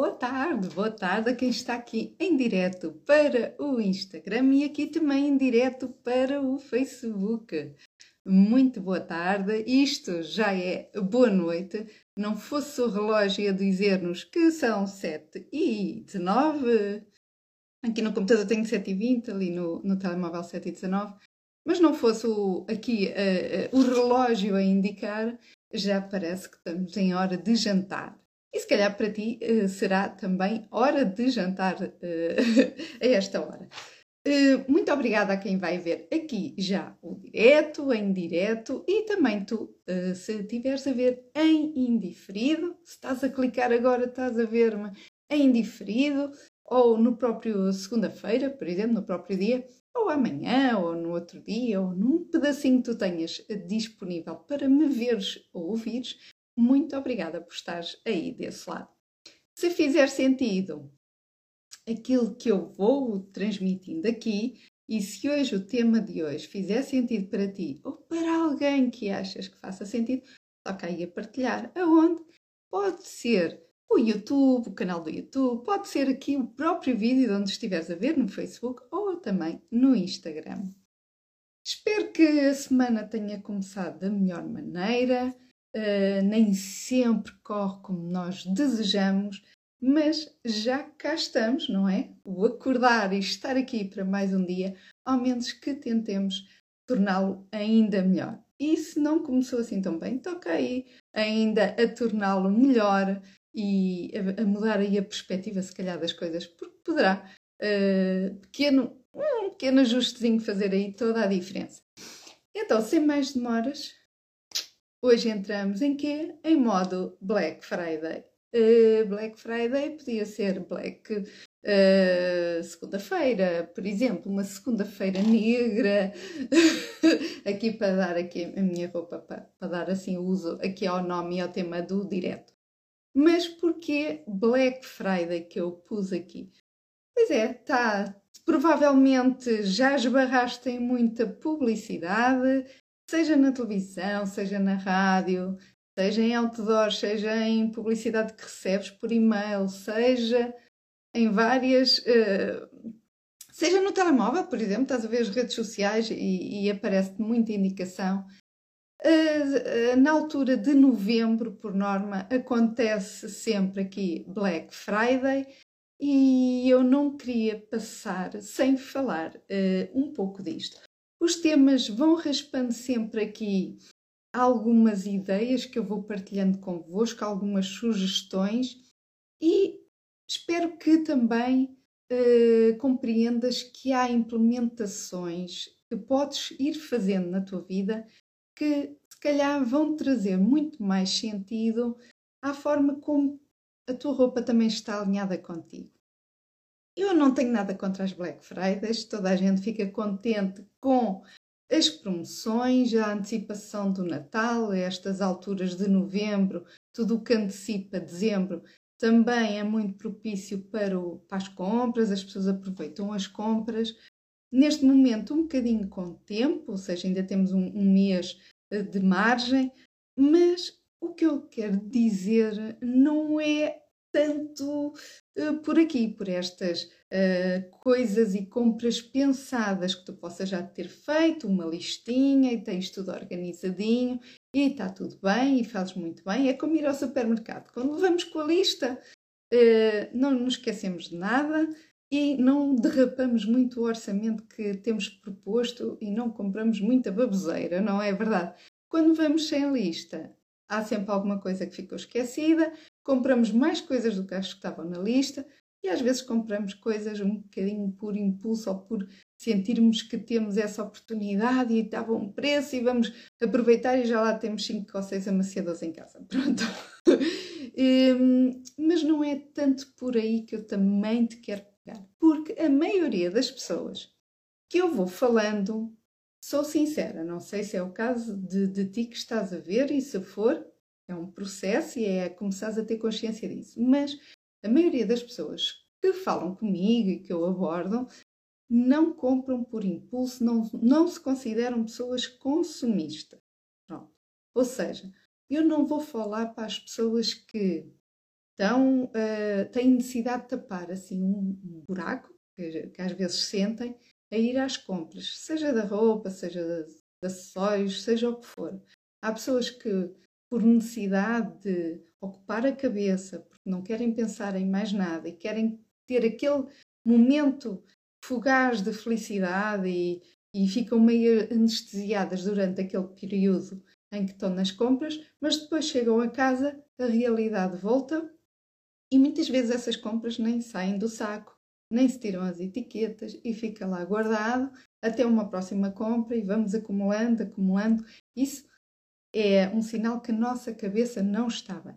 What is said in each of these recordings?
Boa tarde, boa tarde a quem está aqui em direto para o Instagram e aqui também em direto para o Facebook. Muito boa tarde, isto já é boa noite. Não fosse o relógio a dizer-nos que são 7 e 19, aqui no computador tenho 7 e 20, ali no, no telemóvel 7 e 19, mas não fosse o, aqui uh, uh, o relógio a indicar, já parece que estamos em hora de jantar. E se calhar para ti uh, será também hora de jantar a esta hora. muito obrigada a quem vai ver aqui já o direto, em direto e também tu, se estiveres a ver em indiferido, se estás a clicar agora, estás a ver-me em indiferido ou no próprio segunda-feira, por exemplo, no próprio dia, ou amanhã, ou no outro dia, ou num pedacinho que tu tenhas disponível para me veres ou ouvires, muito obrigada por estares aí desse lado. Se fizer sentido aquilo que eu vou transmitindo aqui, e se hoje o tema de hoje fizer sentido para ti ou para alguém que achas que faça sentido, toca aí a partilhar. Aonde? Pode ser o YouTube, o canal do YouTube, pode ser aqui o próprio vídeo de onde estiveres a ver no Facebook ou também no Instagram. Espero que a semana tenha começado da melhor maneira. Uh, nem sempre corre como nós desejamos, mas já cá estamos, não é? O acordar e estar aqui para mais um dia, ao menos que tentemos torná-lo ainda melhor. E se não começou assim tão bem, toca aí ainda a torná-lo melhor e a, a, mudar aí a perspectiva, se calhar, das coisas, porque poderá uh, pequeno, um pequeno ajustezinho fazer aí toda a diferença. Então, sem mais demoras, hoje entramos em quê? Em modo Black Friday. Uh, Black Friday podia ser Black uh, segunda-feira, por exemplo, uma segunda-feira negra, aqui para dar aqui a minha roupa, para, para dar assim uso aqui ao nome e ao tema do direto. Mas porquê Black Friday que eu pus aqui? Pois é, tá. Provavelmente já esbarraste em muita publicidade, seja na televisão, seja na rádio, seja em outdoors, seja em publicidade que recebes por e-mail, seja em várias. Uh, seja no telemóvel, por exemplo, estás a ver as redes sociais e, e aparece-te muita indicação Uh, na altura de novembro, por norma, acontece sempre aqui Black Friday e eu não queria passar sem falar uh, um pouco disto. Os temas vão raspando sempre aqui algumas ideias que eu vou partilhando convosco, algumas sugestões e espero que também uh, compreendas que há implementações que podes ir fazendo na tua vida que se calhar vão trazer muito mais sentido à forma como a tua roupa também está alinhada contigo. Eu não tenho nada contra as Black Fridays, toda a gente fica contente com as promoções, a antecipação do Natal, estas alturas de novembro, tudo o que antecipa dezembro também é muito propício para, o, para as compras, as pessoas aproveitam as compras, neste momento um bocadinho com tempo, ou seja, ainda temos um, um mês eh, de margem, mas o que eu quero dizer não é tanto uh, por aqui, por estas uh, coisas e compras pensadas que tu possas já ter feito, uma listinha e tens tudo organizadinho e está tudo bem e fazes muito bem. É como ir ao supermercado. Quando vamos com a lista, uh, não nos esquecemos de nada, e não derrapamos muito o orçamento que temos proposto e não compramos muita baboseira, não é verdade? Quando vamos sem lista, há sempre alguma coisa que ficou esquecida, compramos mais coisas do que as que estavam na lista e às vezes compramos coisas um bocadinho por impulso ou por sentirmos que temos essa oportunidade e está bom preço e vamos aproveitar e já lá temos 5 ou 6 amaciadas em casa. Pronto. um, mas não é tanto por aí que eu também te quero porque a maioria das pessoas que eu vou falando, sou sincera, não sei se é o caso de, de ti que estás a ver, e se for, é um processo e é começares a ter consciência disso. Mas a maioria das pessoas que falam comigo e que eu abordo não compram por impulso, não, não se consideram pessoas consumistas. Pronto. Ou seja, eu não vou falar para as pessoas que então uh, têm necessidade de tapar assim um, um buraco que, que, às vezes sentem a ir às compras, seja da roupa, seja de, de acessórios, seja o que for. Há pessoas que, por necessidade de ocupar a cabeça, porque não querem pensar em mais nada e querem ter aquele momento fugaz de felicidade e, e ficam meio anestesiadas durante aquele período em que estão nas compras, mas depois chegam a casa, a realidade volta e muitas vezes essas compras nem saem do saco, nem se tiram as etiquetas e fica lá guardado até uma próxima compra e vamos acumulando, acumulando. Isso é um sinal que a nossa cabeça não está bem.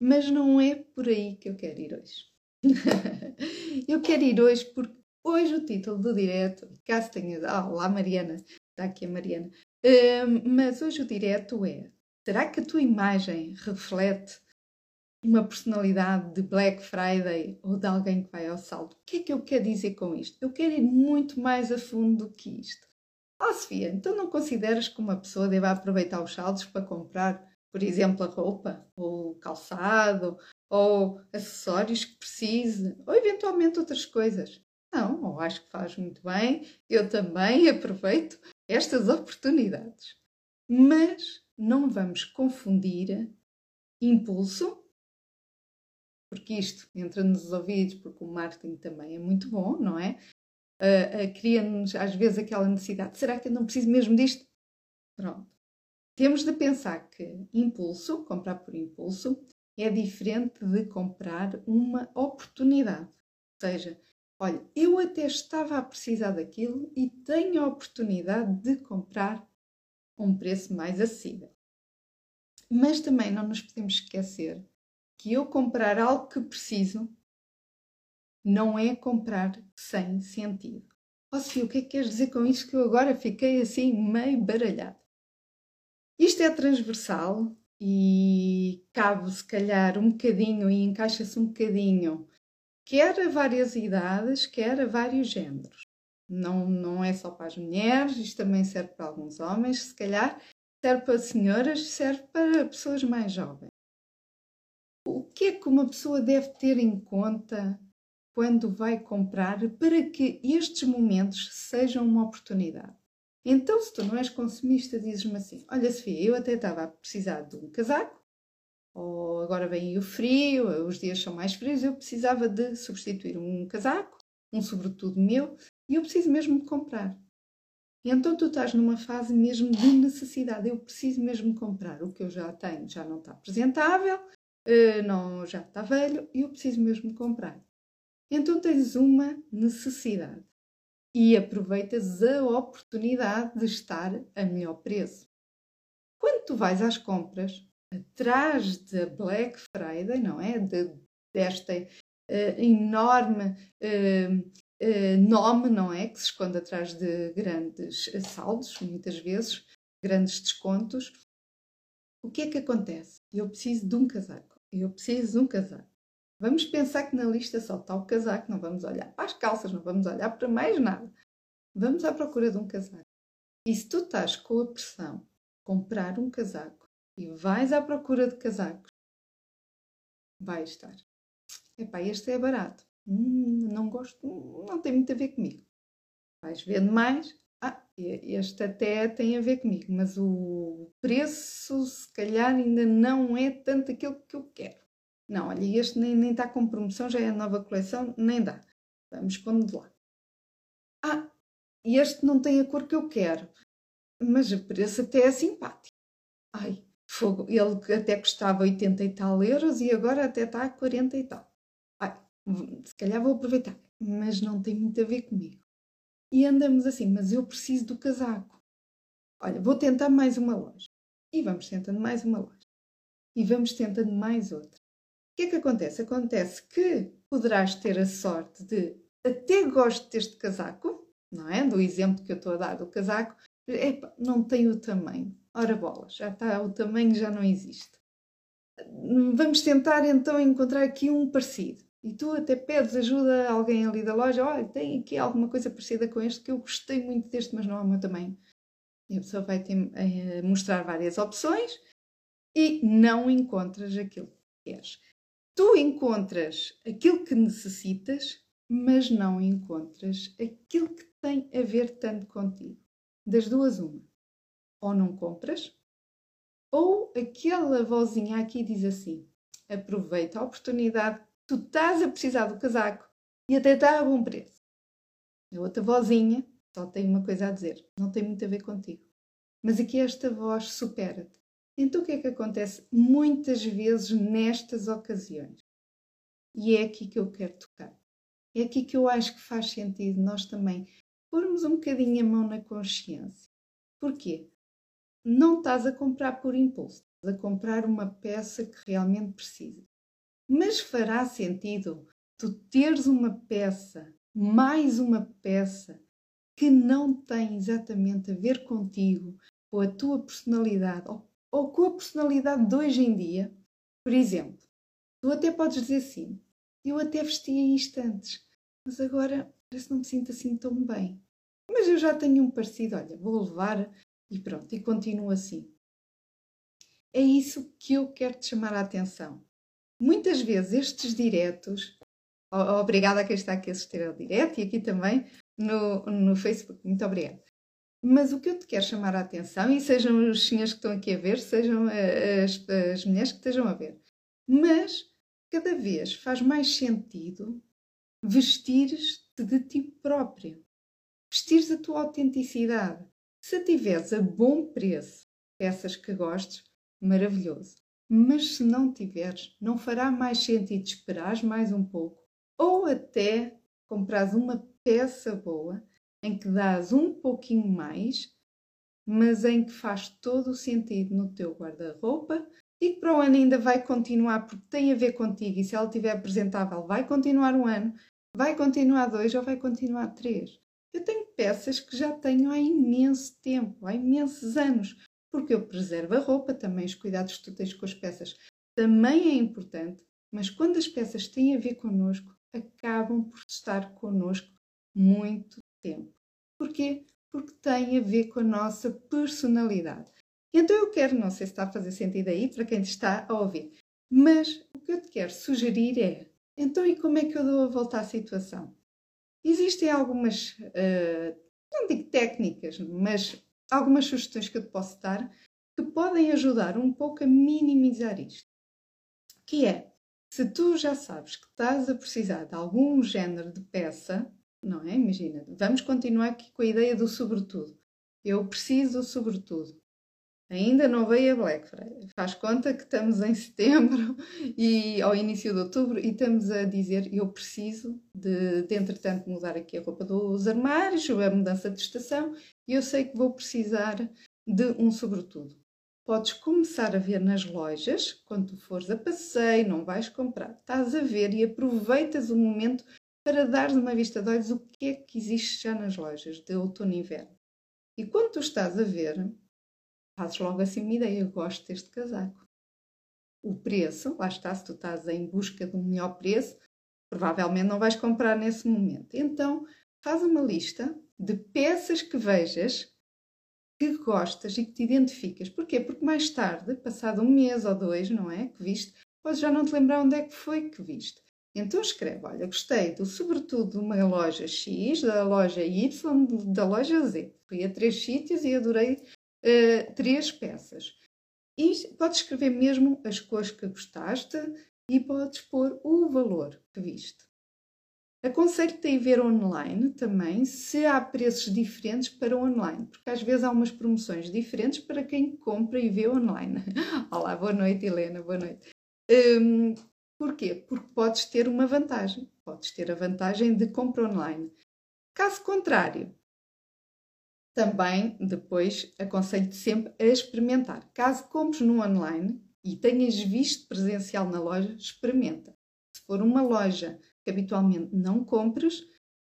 Mas não é por aí que eu quero ir hoje. eu quero ir hoje porque hoje o título do direto, caso tenha. Ah, lá Mariana, está aqui a Mariana. Uh, mas hoje o direto é: será que a tua imagem reflete uma personalidade de Black Friday ou de alguém que vai ao saldo? O que é que eu quero dizer com isto? Eu quero ir muito mais a fundo do que isto. Oh, Sofia, então não consideras que uma pessoa deve aproveitar os saldos para comprar, por exemplo, a roupa, ou calçado, ou acessórios que precise, ou eventualmente outras coisas? Não, eu acho que faz muito bem, eu também aproveito estas oportunidades. Mas não vamos confundir impulso, porque isto entra nos ouvidos, porque o marketing também é muito bom, não é? Uh, uh, Cria-nos às vezes aquela necessidade: será que eu não preciso mesmo disto? Pronto. Temos de pensar que impulso, comprar por impulso, é diferente de comprar uma oportunidade. Ou seja, olha, eu até estava a precisar daquilo e tenho a oportunidade de comprar a um preço mais acessível. Mas também não nos podemos esquecer que eu comprar algo que preciso não é comprar sem sentido. Ó oh, o que é que queres dizer com isto que eu agora fiquei assim meio baralhado? Isto é transversal e cabe se calhar um bocadinho e encaixa-se um bocadinho quer a várias idades, quer a vários géneros. Não, não é só para as mulheres, isto também serve para alguns homens, se calhar serve para senhoras, serve para pessoas mais jovens. O que é que uma pessoa deve ter em conta quando vai comprar para que estes momentos sejam uma oportunidade. Então, se tu não és consumista, dizes-me assim: Olha, Sofia, eu até estava a precisar de um casaco, ou agora vem o frio, os dias são mais frios, eu precisava de substituir um casaco, um sobretudo meu, e eu preciso mesmo de comprar. E então tu estás numa fase mesmo de necessidade, eu preciso mesmo comprar. O que eu já tenho já não está apresentável, eh, não, já está velho, e eu preciso mesmo comprar. Então tens uma necessidade e aproveitas a oportunidade de estar a melhor preço. Quando tu vais às compras, atrás da Black Friday, não é? De, desta uh, enorme uh, uh, nome, não é? Que se esconde atrás de grandes saldos, muitas vezes, grandes descontos. O que é que acontece? Eu preciso de um casaco. Eu preciso de um casaco. Vamos pensar que na lista só está o casaco, não vamos olhar para as calças, não vamos olhar para mais nada. Vamos à procura de um casaco. E se tu estás com a pressão comprar um casaco e vais à procura de casacos, vai estar. Epá, este é barato. Hum, não gosto, não tem muito a ver comigo. Vais vendo mais. Ah, este até tem a ver comigo, mas o preço se calhar ainda não é tanto aquilo que eu quero. Não, olha, este nem, nem está com promoção, já é a nova coleção, nem dá. Vamos pondo de lá. Ah, este não tem a cor que eu quero, mas o preço até é simpático. Ai, fogo, ele até custava 80 e tal euros e agora até está a 40 e tal. Ai, se calhar vou aproveitar, mas não tem muito a ver comigo. E andamos assim, mas eu preciso do casaco. Olha, vou tentar mais uma loja. E vamos tentando mais uma loja. E vamos tentando mais outra que é que acontece? Acontece que poderás ter a sorte de até gosto deste casaco, não é? Do exemplo que eu estou a dar do casaco, epa, não tem o tamanho. Ora bola, já está, o tamanho já não existe. Vamos tentar então encontrar aqui um parecido. E tu até pedes ajuda a alguém ali da loja, olha, tem aqui alguma coisa parecida com este que eu gostei muito deste, mas não é o meu tamanho. E a pessoa vai te mostrar várias opções e não encontras aquilo que queres. Tu encontras aquilo que necessitas, mas não encontras aquilo que tem a ver tanto contigo. Das duas, uma. Ou não compras, ou aquela vozinha aqui diz assim: aproveita a oportunidade, tu estás a precisar do casaco e até está a bom preço. A outra vozinha só tem uma coisa a dizer, não tem muito a ver contigo. Mas aqui esta voz supera-te. Então o que é que acontece muitas vezes nestas ocasiões? E é aqui que eu quero tocar. É aqui que eu acho que faz sentido nós também pormos um bocadinho a mão na consciência. Porquê? Não estás a comprar por impulso, estás a comprar uma peça que realmente precisa. Mas fará sentido tu teres uma peça, mais uma peça, que não tem exatamente a ver contigo, com a tua personalidade, ou, ou com a personalidade de hoje em dia? Por exemplo, tu até podes dizer assim: eu até vestia isto antes, mas agora parece que não me sinto assim tão bem. Mas eu já tenho um parecido, olha, vou levar e pronto, e continuo assim. É isso que eu quero te chamar a atenção. Muitas vezes estes diretos, obrigada a quem está aqui a assistir ao direto e aqui também no, no Facebook, muito obrigada. Mas o que eu te quero chamar a atenção, e sejam os senhores que estão aqui a ver, sejam eh, as, as mulheres que estejam a ver, mas cada vez faz mais sentido vestires-te de ti próprio, vestires a tua autenticidade. Se tiveres a bom preço peças que gostes, maravilhoso. Mas se não tiveres, não fará mais sentido esperares mais um pouco ou até comprares uma peça boa em que dás um pouquinho mais, mas em que faz todo o sentido no teu guarda-roupa e que para o ano ainda vai continuar porque tem a ver contigo e se ela estiver apresentável vai continuar um ano, vai continuar dois ou vai continuar três. Eu tenho peças que já tenho há imenso tempo, há imensos anos, porque eu preservo a roupa, também os cuidados que tu tens com as peças também é importante, mas quando as peças têm a ver connosco, acabam por estar connosco muito tempo. Porquê? Porque tem a ver com a nossa personalidade. Então eu quero, não sei se está a fazer sentido aí para quem está a ouvir, mas o que eu te quero sugerir é: então e como é que eu dou a volta à situação? Existem algumas, uh, não digo técnicas, mas algumas sugestões que eu te posso dar que podem ajudar um pouco a minimizar isto. Que é, se tu já sabes que estás a precisar de algum género de peça, não é? Imagina, vamos continuar aqui com a ideia do sobretudo. Eu preciso sobretudo. Ainda não veio a Black Friday. Faz conta que estamos em setembro e ao início de outubro e estamos a dizer eu preciso de, de entretanto mudar aqui a roupa dos armários, a mudança de estação e eu sei que vou precisar de um sobretudo. Podes começar a ver nas lojas, quando fores a passeio, não vais comprar, estás a ver e aproveitas o momento para dares uma vista de olhos o que é que existe já nas lojas de outono e inverno. E quando tu estás a ver, fazes logo assim uma ideia, eu gosto deste casaco. O preço, lá está, se tu estás em busca um melhor preço, provavelmente não vais comprar nesse momento. Então, faz uma lista de peças que vejas que gostas e que te identificas. Porquê? Porque mais tarde, passado um mês ou dois, não é? Que viste, podes já não te lembrar onde é que foi que viste. Então escreve, olha, gostei do sobretudo de uma loja X, da loja Y, da loja Z. Fui a três sítios e adorei uh, três peças. E podes escrever mesmo as cores que gostaste e podes pôr o valor que viste. Aconselho-te a ir ver online também, se há preços diferentes para online, porque às vezes há umas promoções diferentes para quem compra e vê online. Olá, boa noite, Helena, boa noite. Um, porquê? Porque podes ter uma vantagem, podes ter a vantagem de compra online. Caso contrário, também depois aconselho-te sempre a experimentar. Caso compres no online e tenhas visto presencial na loja, experimenta. Se for uma loja que habitualmente não compres,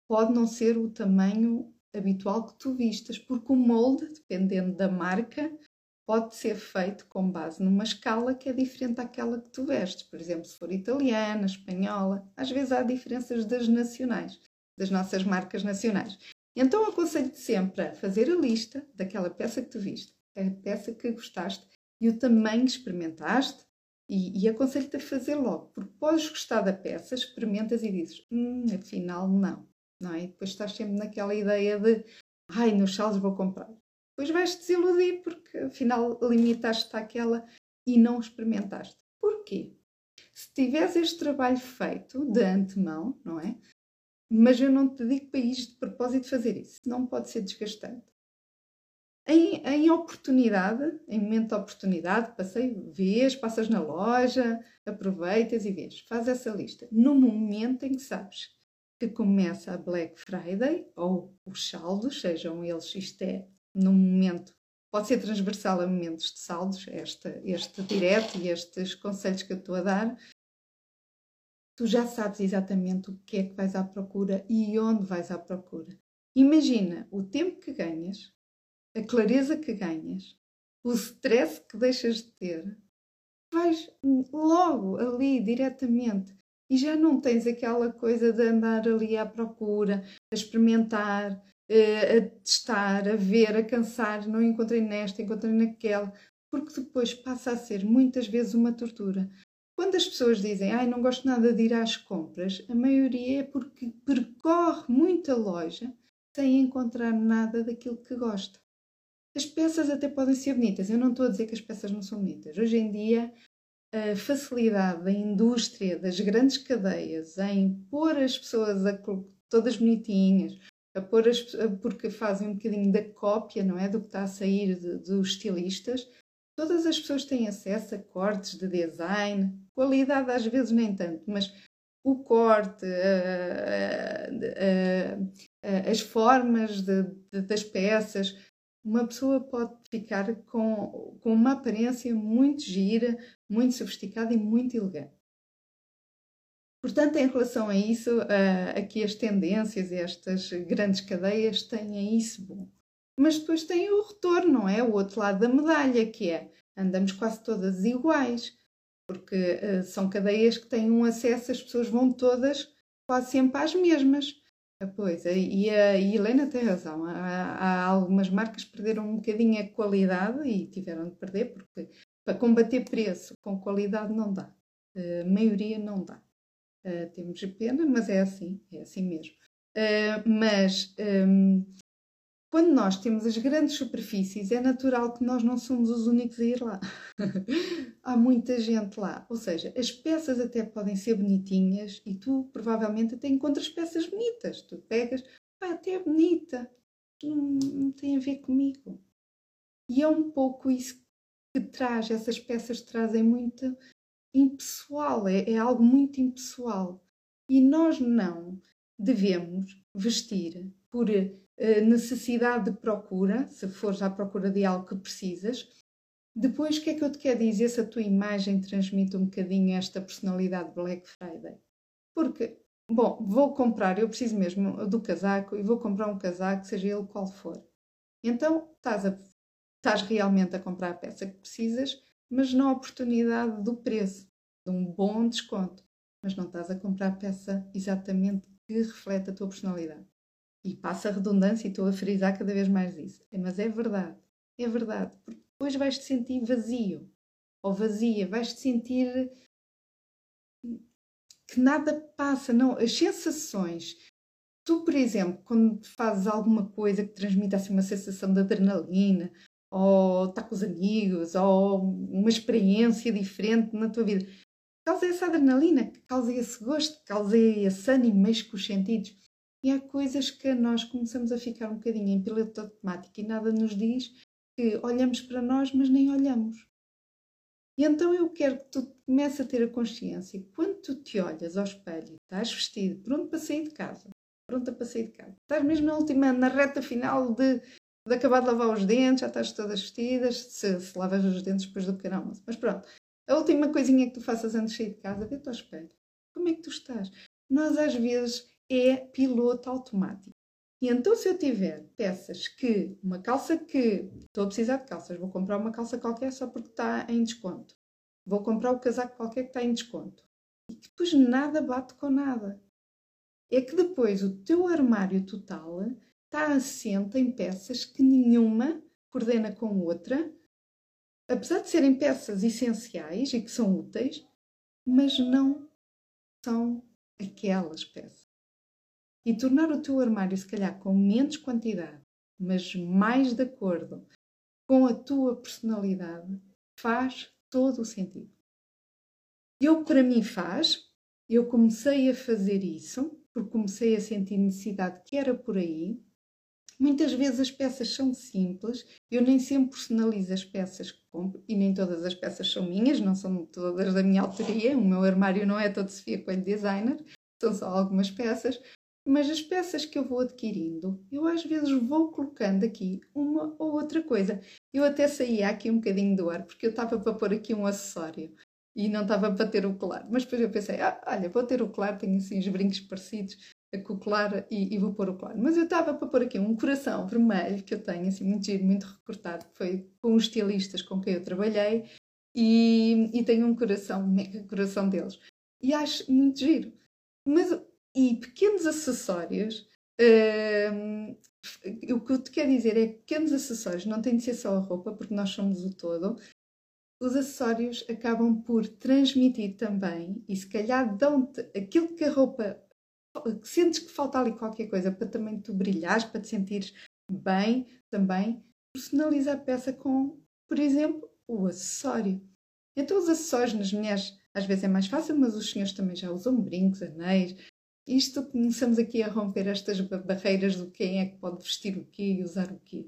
pode não ser o tamanho habitual que tu vistas, porque o molde, dependendo da marca, pode ser feito com base numa escala que é diferente daquela que tu vestes. Por exemplo, se for italiana, espanhola, às vezes há diferenças das nacionais, das nossas marcas nacionais. Então aconselho-te sempre a fazer a lista daquela peça que tu viste, a peça que gostaste e o tamanho que experimentaste, E, e aconselho-te a fazer logo, porque podes gostar da peça, experimentas e dizes, hum, afinal não, não é? E depois estás sempre naquela ideia de, ai, nos saldos vou comprar. Depois vais-te desiludir porque afinal limitaste-te àquela e não experimentaste. Porquê? Se tiveres este trabalho feito de antemão, não é? Mas eu não te digo para ir de propósito fazer isso, não pode ser desgastante. Em, em, oportunidade, em momento de oportunidade, passei, vês, passas na loja, aproveitas e vês, faz essa lista. No momento em que sabes que começa a Black Friday ou os saldos, sejam eles, isto é, no momento, pode ser transversal a momentos de saldos, este, este direto e estes conselhos que eu estou a dar, tu já sabes exatamente o que é que vais à procura e onde vais à procura. Imagina o tempo que ganhas a clareza que ganhas, o stress que deixas de ter, vais logo ali diretamente e já não tens aquela coisa de andar ali à procura, a experimentar, a testar, a ver, a cansar, não encontrei nesta, encontrei naquela, porque depois passa a ser muitas vezes uma tortura. Quando as pessoas dizem, ai, não gosto nada de ir às compras, a maioria é porque percorre muita loja sem encontrar nada daquilo que gosta. As peças até podem ser bonitas, eu não estou a dizer que as peças não são bonitas. Hoje em dia, a facilidade da indústria, das grandes cadeias, em pôr as pessoas a, todas bonitinhas, a pôr as, porque fazem um bocadinho da cópia, não é? Do que está a sair de, dos estilistas. Todas as pessoas têm acesso a cortes de design, qualidade às vezes nem tanto, mas o corte, as formas de, de, das peças, uma pessoa pode ficar com, com uma aparência muito gira, muito sofisticada e muito elegante. Portanto, em relação a isso, uh, aqui as tendências e estas grandes cadeias têm isso bom. Mas depois tem o retorno, não é? O outro lado da medalha, que é andamos quase todas iguais, porque uh, são cadeias que têm um acesso, as pessoas vão todas quase sempre às mesmas. Ah, pois, e a Helena tem razão. Há, algumas marcas que perderam um bocadinho a qualidade e tiveram de perder, porque para combater preço com qualidade não dá. A maioria não dá. Uh, temos pena, mas é assim, é assim mesmo. Uh, mas um, quando nós temos as grandes superfícies, é natural que nós não somos os únicos a ir lá. Há muita gente lá. Ou seja, as peças até podem ser bonitinhas e tu provavelmente até encontras peças bonitas. Tu pegas, ah, até é bonita, não, não tem a ver comigo. E é um pouco isso que traz, essas peças trazem muito impessoal, é, é algo muito impessoal. E nós não devemos vestir por eh, necessidade de procura, se fores à procura de algo que precisas. Depois, o que é que eu te quero dizer se a tua imagem transmite um bocadinho esta personalidade Black Friday? Porque, bom, vou comprar, eu preciso mesmo do casaco e vou comprar um casaco, seja ele qual for. Então, estás, a, estás realmente a comprar a peça que precisas, mas na oportunidade do preço, de um bom desconto. Mas não estás a comprar a peça exatamente que reflete a tua personalidade. E passa a redundância e estou a frisar cada vez mais isso. É, mas é verdade, é verdade. Porque depois vais-te sentir vazio ou vazia, vais-te sentir que nada passa. Não, as sensações. Tu, por exemplo, quando fazes alguma coisa que transmite assim, uma sensação de adrenalina, ou está com os amigos, ou uma experiência diferente na tua vida, causa essa adrenalina, causa esse gosto, causa esse ânimo, mexe com os sentidos. E há coisas que nós começamos a ficar um bocadinho em piloto automático e nada nos diz que olhamos para nós, mas nem olhamos. E então eu quero que tu comeces a ter a consciência que quando tu te olhas ao espelho, estás vestido, pronto para sair de casa, pronta para sair de casa, estás mesmo na última, na reta final de, de acabar de lavar os dentes, já estás todas vestidas, se, se lavas os dentes depois do pequeno almoço. Mas pronto, a última coisinha que tu faças antes de sair de casa, vê-te ao espelho. Como é que tu estás? Nós às vezes é piloto automático. E então, se eu tiver peças que, uma calça que, estou a precisar de calças, vou comprar uma calça qualquer só porque está em desconto. Vou comprar o casaco qualquer que está em desconto. E depois nada bate com nada. É que depois o teu armário total está assente em peças que nenhuma coordena com outra apesar de serem peças essenciais e que são úteis, mas não são aquelas peças. E tornar o teu armário, se calhar, com menos quantidade, mas mais de acordo com a tua personalidade, faz todo o sentido. Eu, para mim, faz. Eu comecei a fazer isso, porque comecei a sentir necessidade que era por aí. Muitas vezes as peças são simples, eu nem sempre personalizo as peças que compro e nem todas as peças são minhas, não são todas da minha autoria. O meu armário não é todo Sofia Coelho Designer, são só algumas peças, mas as peças que eu vou adquirindo, eu às vezes vou colocando aqui uma ou outra coisa. Eu até saía aqui um bocadinho do ar, porque eu estava para pôr aqui um acessório e não estava para ter o colar. Mas depois eu pensei, ah, olha, vou ter o colar, tenho assim os brincos parecidos com o colar e, e, vou pôr o colar. Mas eu estava para pôr aqui um coração vermelho que eu tenho, assim, muito giro, muito recortado, que foi com os estilistas com quem eu trabalhei e, e tenho um coração, um mega coração deles. E acho muito giro. Mas, e pequenos acessórios, hum, o que eu te quero dizer é que pequenos acessórios não tem de ser só a roupa, porque nós somos o todo, os acessórios acabam por transmitir também e se calhar dão-te aquilo que a roupa sentes que falta ali qualquer coisa para também tu brilhares, para te sentires bem também, personaliza a peça com, por exemplo, o acessório. Então os acessórios nas mulheres às vezes é mais fácil, mas os senhores também já usam brincos, anéis. Isto começamos aqui a romper estas barreiras do quem é que pode vestir o quê e usar o quê.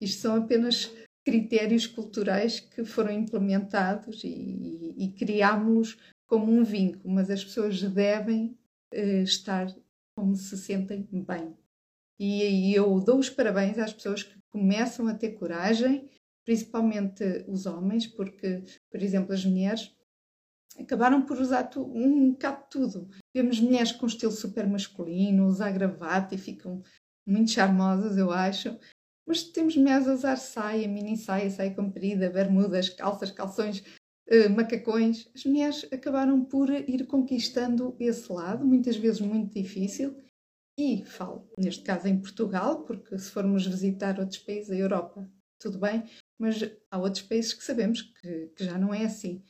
Isto são apenas critérios culturais que foram implementados e, e, e criámos-los como um vínculo, mas as pessoas devem uh, estar como se sentem bem. E, e eu dou os parabéns às pessoas que começam a ter coragem, principalmente os homens, porque, por exemplo, as mulheres acabaram por usar um bocado de tudo. Vemos mulheres com estilo super masculino, usar gravata e ficam muito charmosas, eu acho. Mas temos mulheres a usar saia, mini saia, saia comprida, bermudas, calças, calções, macacões. As mulheres acabaram por ir conquistando esse lado, muitas vezes muito difícil. E falo, neste caso, em Portugal, porque se formos visitar outros países da Europa, tudo bem, mas há outros países que sabemos que, que já não é assim.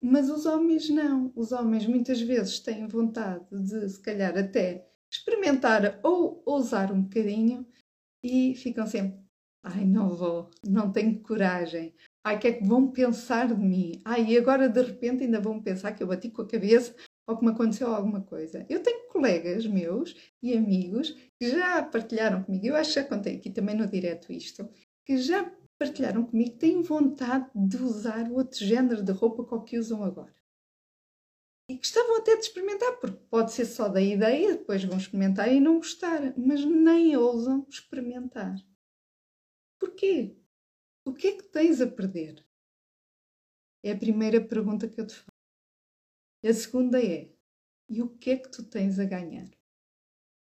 Mas os homens não. Os homens muitas vezes têm vontade de, se calhar, até experimentar ou ousar um bocadinho e ficam sempre Ai, não vou, não tenho coragem. Ai, o que é que vão pensar de mim? Ai, e agora de repente ainda vão pensar que eu bati com a cabeça ou que me aconteceu alguma coisa. Eu tenho colegas meus e amigos que já partilharam comigo, eu acho que já contei aqui também no direto isto, que já partilharam comigo que têm vontade de usar outro género de roupa que o que usam agora. E gostavam até de experimentar, porque pode ser só da ideia, depois vão experimentar e não gostar, mas nem ousam experimentar. Porquê? O que é que tens a perder? É a primeira pergunta que eu te faço. A segunda é: e o que é que tu tens a ganhar?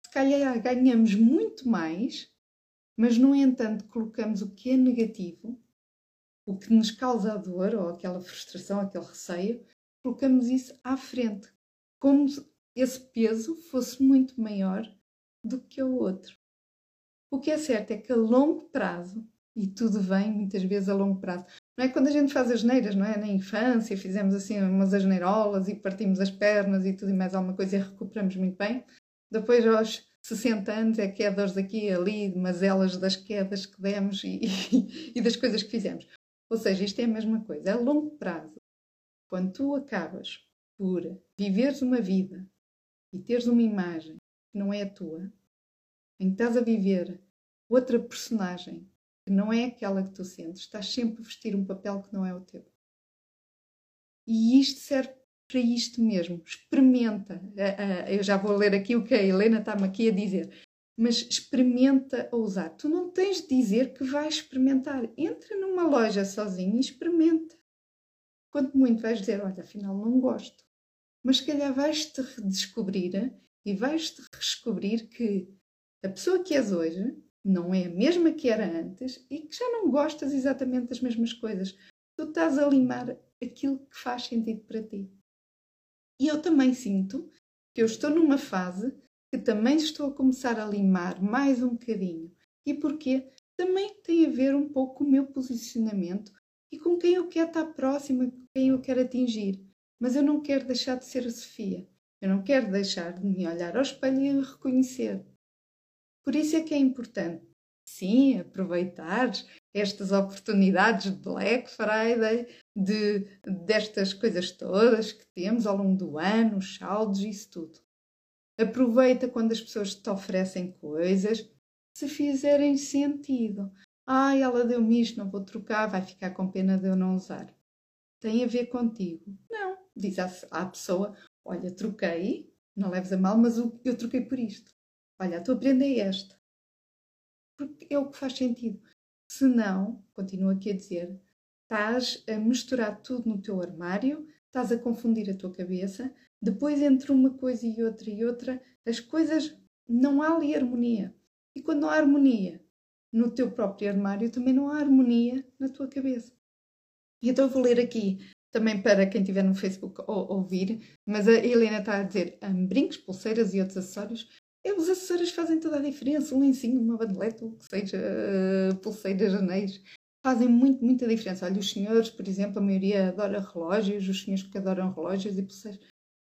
Se calhar ganhamos muito mais, mas no entanto colocamos o que é negativo, o que nos causa a dor ou aquela frustração, aquele receio, colocamos isso à frente, como se esse peso fosse muito maior do que o outro. O que é certo é que a longo prazo, e tudo vem muitas vezes a longo prazo, não é quando a gente faz asneiras, não é? Na infância fizemos assim umas asneirolas e partimos as pernas e tudo e mais alguma coisa e recuperamos muito bem. Depois aos 60 anos é que é dores aqui e ali, mazelas das quedas que demos e, e, e das coisas que fizemos. Ou seja, isto é a mesma coisa, a longo prazo. Quando tu acabas por viveres uma vida e teres uma imagem que não é a tua, em que estás a viver outra personagem que não é aquela que tu sentes, estás sempre a vestir um papel que não é o teu. E isto serve para isto mesmo. Experimenta. Eu já vou ler aqui o que a Helena está-me aqui a dizer. Mas experimenta a usar. Tu não tens de dizer que vais experimentar. Entra numa loja sozinho e experimenta. Quanto muito vais dizer, olha, afinal não gosto. Mas se calhar vais-te redescobrir e vais-te descobrir que a pessoa que és hoje não é a mesma que era antes e que já não gostas exatamente das mesmas coisas. Tu estás a limar aquilo que faz sentido para ti. E eu também sinto que eu estou numa fase que também estou a começar a limar mais um bocadinho. E porquê? Também tem a ver um pouco com o meu posicionamento e com quem eu quero estar próxima, com quem eu quero atingir. Mas eu não quero deixar de ser a Sofia. Eu não quero deixar de me olhar ao espelho e reconhecer. Por isso é que é importante, sim, aproveitar estas oportunidades de Black Friday, de, destas coisas todas que temos ao longo do ano, os saldos, isso tudo. Aproveita quando as pessoas te oferecem coisas se fizerem sentido. Ah, ela deu-me isto, não vou trocar, vai ficar com pena de eu não usar. Tem a ver contigo? Não. Diz à, à pessoa: Olha, troquei, não leves a mal, mas eu troquei por isto. Olha, a tua prenda é esta. Porque é o que faz sentido. Se não, continuo aqui a dizer, estás a misturar tudo no teu armário, estás a confundir a tua cabeça, depois entre uma coisa e outra e outra, as coisas não há ali harmonia. E quando não há harmonia no teu próprio armário, também não há harmonia na tua cabeça. Então eu vou ler aqui também para quem estiver no Facebook ou, ouvir, mas a Helena está a dizer um, brincos, pulseiras e outros acessórios é, os acessórios fazem toda a diferença. Um lencinho, uma bandeleta, o que seja, uh, pulseiras, anéis, fazem muito, muita diferença. Olha, os senhores, por exemplo, a maioria adora relógios, os senhores que adoram relógios e pulseiras.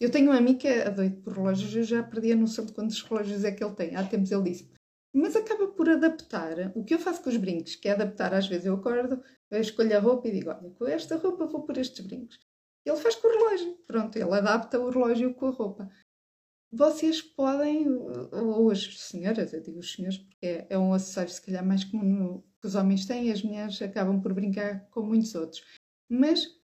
Eu tenho um amigo que é por relógios, eu já perdi a noção de quantos relógios é que ele tem. Há tempos ele disse. Mas acaba por adaptar. O que eu faço com os brincos, que é adaptar, às vezes eu acordo, eu escolho a roupa e digo: Olha, com esta roupa vou por estes brincos. Ele faz com o relógio. Pronto, ele adapta o relógio com a roupa vocês podem, ou as senhoras, eu digo os senhores porque é, é um acessório se calhar mais comum que os homens têm, as mulheres acabam por brincar com muitos outros. Mas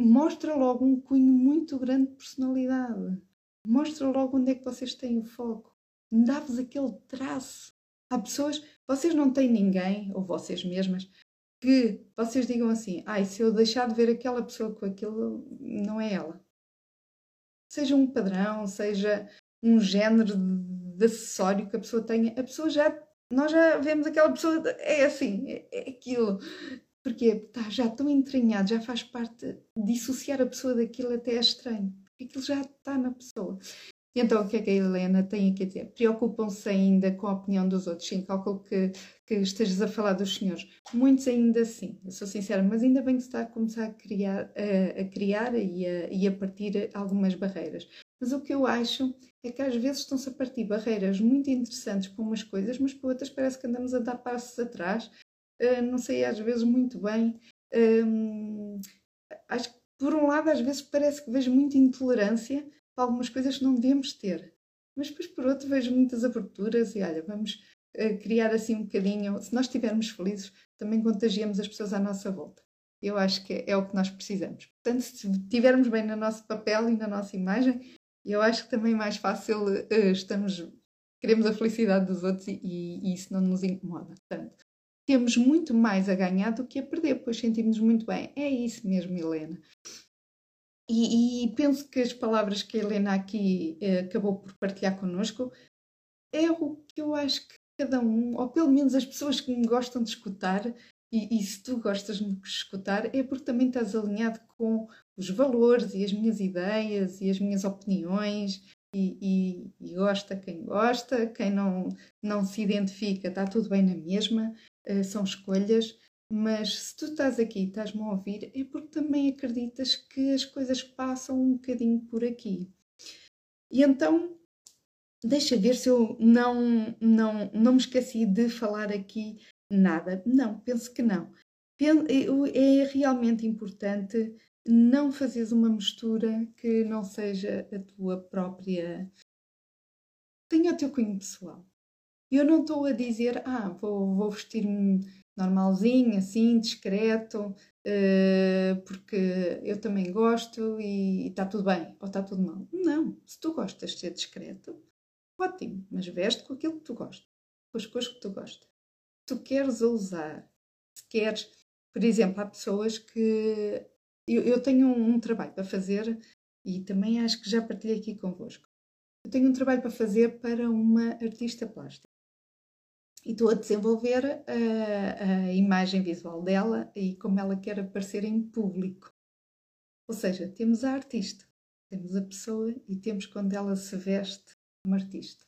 mostra logo um cunho muito grande de personalidade. Mostra logo onde é que vocês têm o foco. Dá-vos aquele traço. Há pessoas, vocês não têm ninguém, ou vocês mesmas, que vocês digam assim: ai, se eu deixar de ver aquela pessoa com aquilo, não é ela seja um padrão, seja um género de acessório que a pessoa tenha, a pessoa já, nós já vemos aquela pessoa, é assim, é, é aquilo. Porque está já tão entranhado, já faz parte, dissociar a pessoa daquilo até é estranho. Porque aquilo já está na pessoa. Então, o que é que a Helena tem aqui a dizer? Preocupam-se ainda com a opinião dos outros. Sim, calculo que, que estejas a falar dos senhores. Muitos ainda sim, eu sou sincera, mas ainda bem que se está a começar a criar, a, a criar e, a, e a partir algumas barreiras. Mas o que eu acho é que às vezes estão-se a partir barreiras muito interessantes para umas coisas, mas para outras parece que andamos a dar passos atrás. Uh, não sei às vezes muito bem. Um, acho que por um lado às vezes parece que vejo muita intolerância algumas coisas que não devemos ter. Mas depois, por outro, vejo muitas aberturas e olha, vamos uh, criar assim um bocadinho. Se nós estivermos felizes, também contagiamos as pessoas à nossa volta. Eu acho que é, o que nós precisamos. Portanto, se estivermos bem no nosso papel e na nossa imagem, eu acho que também é mais fácil uh, estamos queremos a felicidade dos outros e, e, isso não nos incomoda. Portanto, temos muito mais a ganhar do que a perder, pois sentimos muito bem. É isso mesmo, Helena. E, e, penso que as palavras que a Helena aqui eh, acabou por partilhar connosco é o que eu acho que cada um, ou pelo menos as pessoas que me gostam de escutar, e, e se tu gostas de me escutar, é porque também estás alinhado com os valores e as minhas ideias e as minhas opiniões. E, e, e gosta quem gosta, quem não, não se identifica, está tudo bem na mesma, uh, são escolhas mas se tu estás aqui e estás-me a ouvir, é porque também acreditas que as coisas passam um bocadinho por aqui. E então, deixa ver se eu não, não, não me esqueci de falar aqui nada. Não, penso que não. É realmente importante não fazeres uma mistura que não seja a tua própria. Tenha o teu cunho pessoal. Eu não estou a dizer, ah, vou, vou vestir-me normalzinho, assim, discreto, uh, porque eu também gosto e está tudo bem ou está tudo mal. Não, se tu gostas de ser discreto, ótimo, mas veste com aquilo que tu gostas, com as coisas que tu gostas. Tu queres usar, se queres, por exemplo, há pessoas que. Eu, eu tenho um, um trabalho para fazer e também acho que já partilhei aqui convosco. Eu tenho um trabalho para fazer para uma artista plástica e estou a desenvolver a, a, imagem visual dela e como ela quer aparecer em público. Ou seja, temos a artista, temos a pessoa e temos quando ela se veste como artista.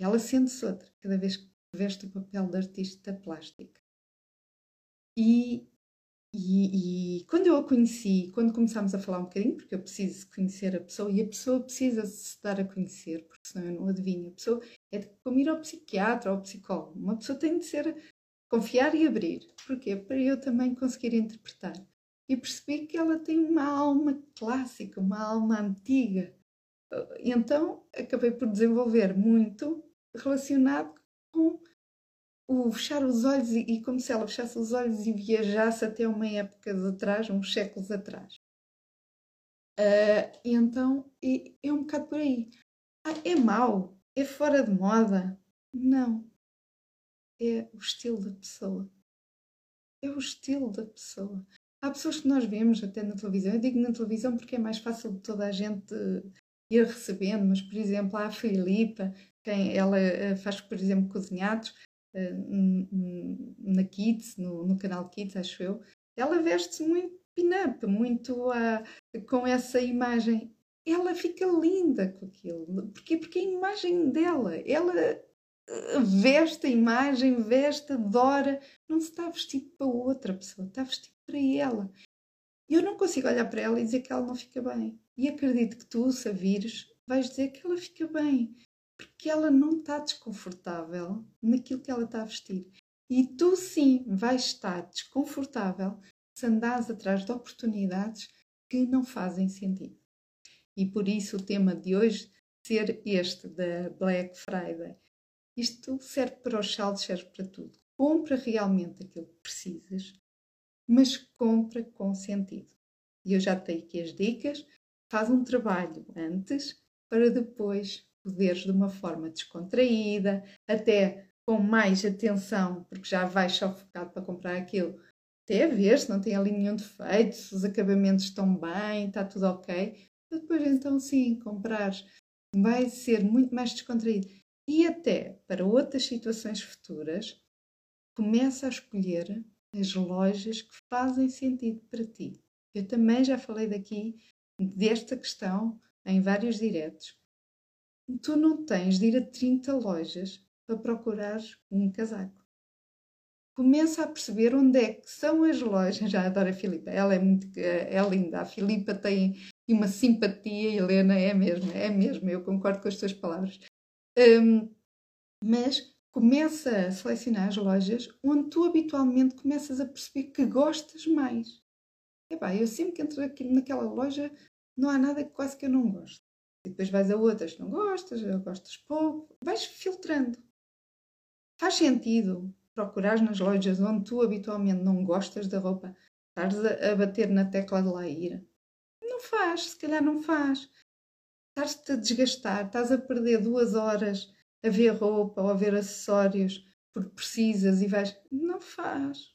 Ela sente-se outra cada vez que veste o papel de artista plástica. E, e, e, quando eu a conheci, quando começámos a falar um bocadinho, porque eu preciso conhecer a pessoa e a pessoa precisa se dar a conhecer, porque senão eu não adivinho. A pessoa é como ir ao psiquiatra ou ao psicólogo. Uma pessoa tem de ser, confiar e abrir. Porquê? Para eu também conseguir interpretar. E percebi que ela tem uma alma clássica, uma alma antiga. Então acabei por desenvolver muito relacionado com o fechar os olhos e, e, como se ela fechasse os olhos e viajasse até uma época de atrás, uns séculos atrás. Uh, e então é, é, um bocado por aí. Ah, é mau? É fora de moda? Não. É o estilo da pessoa. É o estilo da pessoa. Há pessoas que nós vemos até na televisão. Eu digo na televisão porque é mais fácil de toda a gente ir recebendo, mas, por exemplo, há a Filipa, quem ela eh, faz, por exemplo, cozinhados na Kids, no, no canal Kids, acho eu, ela veste-se muito pin-up, muito uh, com essa imagem. Ela fica linda com aquilo. Porquê? Porque a imagem dela. Ela eh, veste a imagem, veste, adora. Não se está a vestir para outra pessoa, está a vestir para ela. Eu não consigo olhar para ela e dizer que ela não fica bem. E acredito que tu, se a vires, vais dizer que ela fica bem porque ela não está desconfortável naquilo que ela está a vestir. E tu sim vais estar desconfortável se andares atrás de oportunidades que não fazem sentido. E por isso o tema de hoje ser este da Black Friday. Isto serve para os saldos, serve para tudo. Compra realmente aquilo que precisas, mas compra com sentido. E eu já tenho aqui as dicas. Faz um trabalho antes para depois poderes de uma forma descontraída, até com mais atenção, porque já vais só focado para comprar aquilo, até ver se não tem ali nenhum defeito, se os acabamentos estão bem, está tudo ok. Depois, então, sim, comprar vai ser muito mais descontraído. E até para outras situações futuras, começa a escolher as lojas que fazem sentido para ti. Eu também já falei daqui desta questão em vários diretos tu não tens de ir a 30 lojas para procurar um casaco. Começa a perceber onde é que são as lojas. Já adoro a Filipa, ela é muito é linda. A Filipa tem uma simpatia, Helena, é mesmo, é mesmo, eu concordo com as tuas palavras. Um, mas começa a selecionar as lojas onde tu habitualmente começas a perceber que gostas mais. Epá, eu sempre que entro aqui naquela loja não há nada que quase que eu não gosto. E depois vais a outras não gostas, gostas pouco. Vais filtrando. Faz sentido procurar nas lojas onde tu habitualmente não gostas da roupa, estares a bater na tecla de lá ir. Não faz, se calhar não faz. Estás-te a desgastar, estás a perder duas horas a ver roupa ou a ver acessórios porque precisas e vais. Não faz.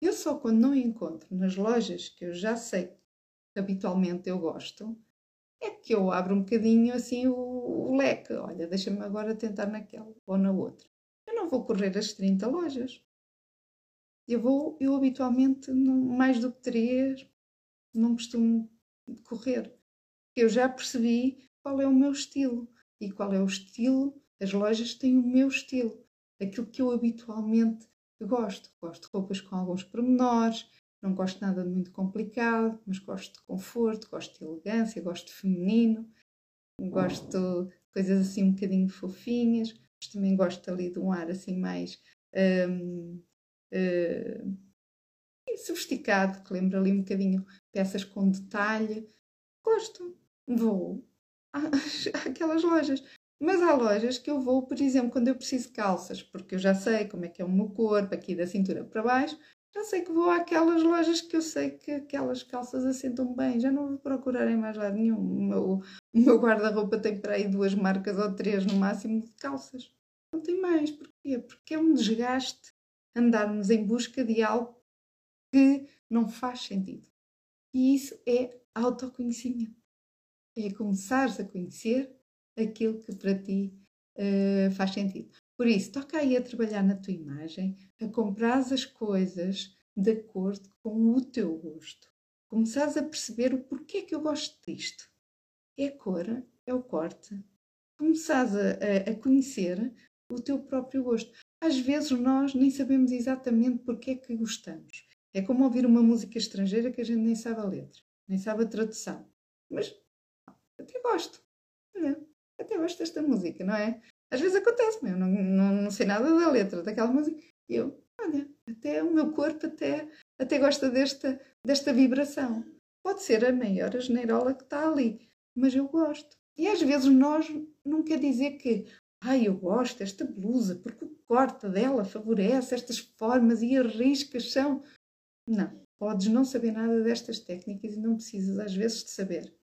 Eu só quando não encontro nas lojas que eu já sei que habitualmente eu gosto, é que eu abro um bocadinho assim o, o leque. Olha, deixa-me agora tentar naquela ou na outra. Eu não vou correr as 30 lojas. Eu vou, eu habitualmente, não, mais do que três, não costumo correr. Eu já percebi qual é o meu estilo. E qual é o estilo? As lojas têm o meu estilo. Aquilo que eu habitualmente gosto. Gosto de roupas com alguns pormenores, não gosto nada de muito complicado, mas gosto de conforto, gosto de elegância, gosto de feminino, gosto de coisas assim um bocadinho fofinhas, mas também gosto ali de um ar assim mais um, uh, sofisticado, que lembra ali um bocadinho peças com detalhe. Gosto, vou àquelas lojas. Mas há lojas que eu vou, por exemplo, quando eu preciso de calças, porque eu já sei como é que é o meu corpo, aqui da cintura para baixo, já sei que vou àquelas lojas que eu sei que aquelas calças assentam bem, já não vou procurar em mais lado nenhum. O meu, meu guarda-roupa tem para aí duas marcas ou três no máximo de calças. Não tem mais. Porquê? Porque é um desgaste andarmos em busca de algo que não faz sentido. E isso é autoconhecimento. É começares a conhecer aquilo que para ti uh, faz sentido. Por isso, toca aí a trabalhar na tua imagem, a comprar as coisas de acordo com o teu gosto. Começares a perceber o porquê que eu gosto disto. É a cor, é o corte. Começares a, a, conhecer o teu próprio gosto. Às vezes nós nem sabemos exatamente porquê que gostamos. É como ouvir uma música estrangeira que a gente nem sabe a letra, nem sabe a tradução. Mas até gosto. até gosto desta música, não é? Às vezes acontece, eu não, não, não sei nada da letra daquela música. Eu, olha, até o meu corpo até, até gosta desta, desta vibração. Pode ser a maior asneirola que está ali, mas eu gosto. E às vezes nós não quer dizer que, ai, eu gosto desta blusa, porque o corte dela favorece estas formas e as riscas são. Não, podes não saber nada destas técnicas e não precisas às vezes de saber.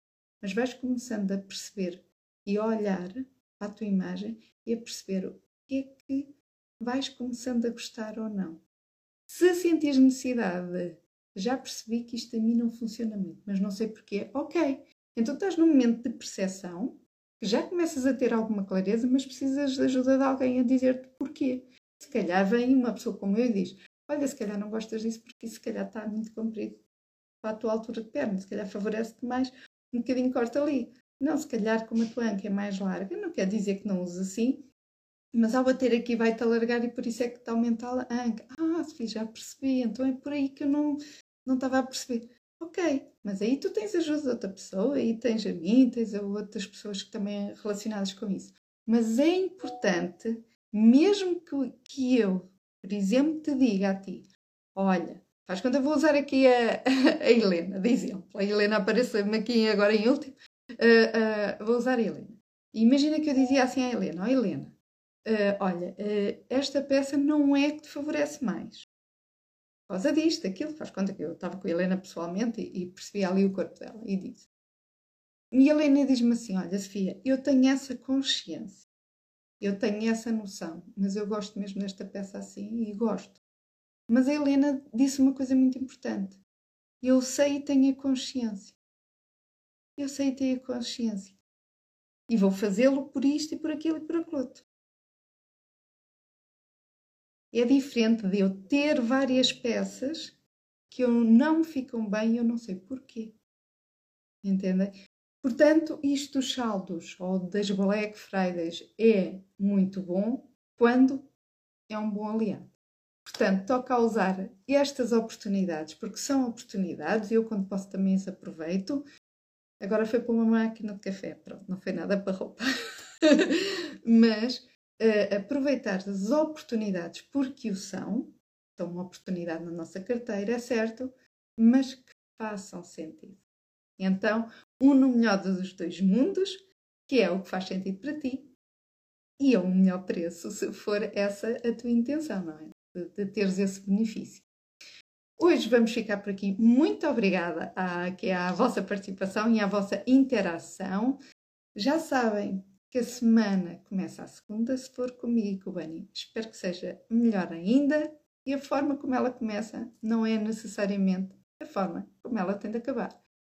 Mas vais começando a perceber e a olhar para a tua imagem e a perceber o que é que vais começando a gostar ou não. Se sentires necessidade, já percebi que isto a mim não funciona muito, mas não sei porquê, ok. Então estás num momento de percepção, que já começas a ter alguma clareza, mas precisas de ajuda de alguém a dizer-te porquê. Se calhar vem uma pessoa como eu e diz: Olha, se calhar não gostas disso porque se calhar está muito comprido para a tua altura de perna, se calhar favorece-te mais um bocadinho corta ali. Não, se calhar como a tua anca é mais larga, não quer dizer que não uses assim, mas ao bater aqui vai-te alargar e por isso é que te aumenta a anca. Ah, Sofia, já percebi, então é por aí que eu não, não estava a perceber. Ok, mas aí tu tens ajuda de outra pessoa, aí tens a mim, tens a outras pessoas que também relacionadas com isso. Mas é importante, mesmo que, que eu, por exemplo, te diga a ti, olha, faz eu vou usar aqui a, a Helena, de exemplo. A Helena aparece-me aqui agora em último. Uh, uh, vou usar a Helena. Imagina que eu dizia assim à Helena, ó oh, Helena, uh, olha, esta peça não é que te favorece mais por causa disto, aquilo, faz conta que eu estava com a Helena pessoalmente e, e percebi ali o corpo dela e disse. E a Helena diz-me assim: Olha, Sofia, eu tenho essa consciência, eu tenho essa noção, mas eu gosto mesmo desta peça assim e gosto. Mas a Helena disse uma coisa muito importante: Eu sei e tenho a consciência. Eu sei e tenho a consciência. E vou fazê-lo por isto e por aquilo e por aquilo outro. É diferente de eu ter várias peças que eu não ficam bem e eu não sei porquê. Entendem? Portanto, isto dos saldos ou das Black Fridays é muito bom quando é um bom aliado. Portanto, toca a usar estas oportunidades, porque são oportunidades, e eu quando posso também as aproveito. Agora foi para uma máquina de café, pronto, não foi nada para roupa. Mas uh, aproveitar as oportunidades porque o são, são uma oportunidade na nossa carteira, é certo, mas que façam sentido. Então, um no melhor dos dois mundos, que é o que faz sentido para ti, e é o melhor preço, se for essa a tua intenção, não é? De, de teres esse benefício. Hoje vamos ficar por aqui. Muito obrigada à, que é à vossa participação e à vossa interação. Já sabem, que a semana começa a segunda, se for comigo Bani. Espero que seja melhor ainda e a forma como ela começa não é necessariamente a forma como ela tem de acabar.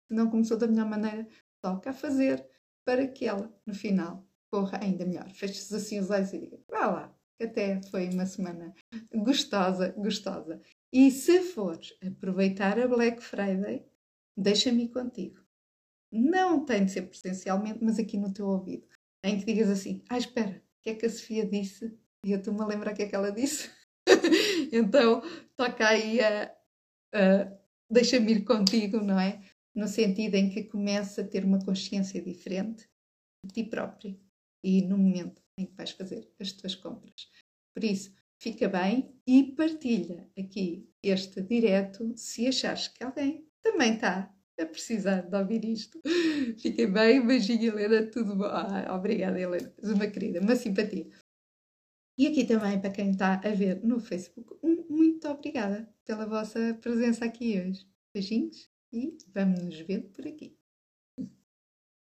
Se não começou da melhor maneira, toca a fazer para que ela, no final, corra ainda melhor. Feches assim os olhos e diga, vá lá, que até foi uma semana gostosa, gostosa. E se fores aproveitar a Black Friday, deixa-me contigo. Não tem de ser presencialmente, mas aqui no teu ouvido em que digas assim: ah, espera, o que é que a Sofia disse? E eu estou-me a lembrar o que é que ela disse. então, toca aí a, a deixa-me ir contigo, não é? No sentido em que começa a ter uma consciência diferente de ti próprio e no momento em que vais fazer as tuas compras. Por isso, fica bem e partilha aqui este direto se achares que alguém também está a precisar de ouvir isto. Fiquei bem, beijinho, Helena, tudo bom. Ah, obrigada, Helena, és uma querida, uma simpatia. E aqui também, para quem está a ver no Facebook, muito obrigada pela vossa presença aqui hoje. Beijinhos e vamos nos ver por aqui.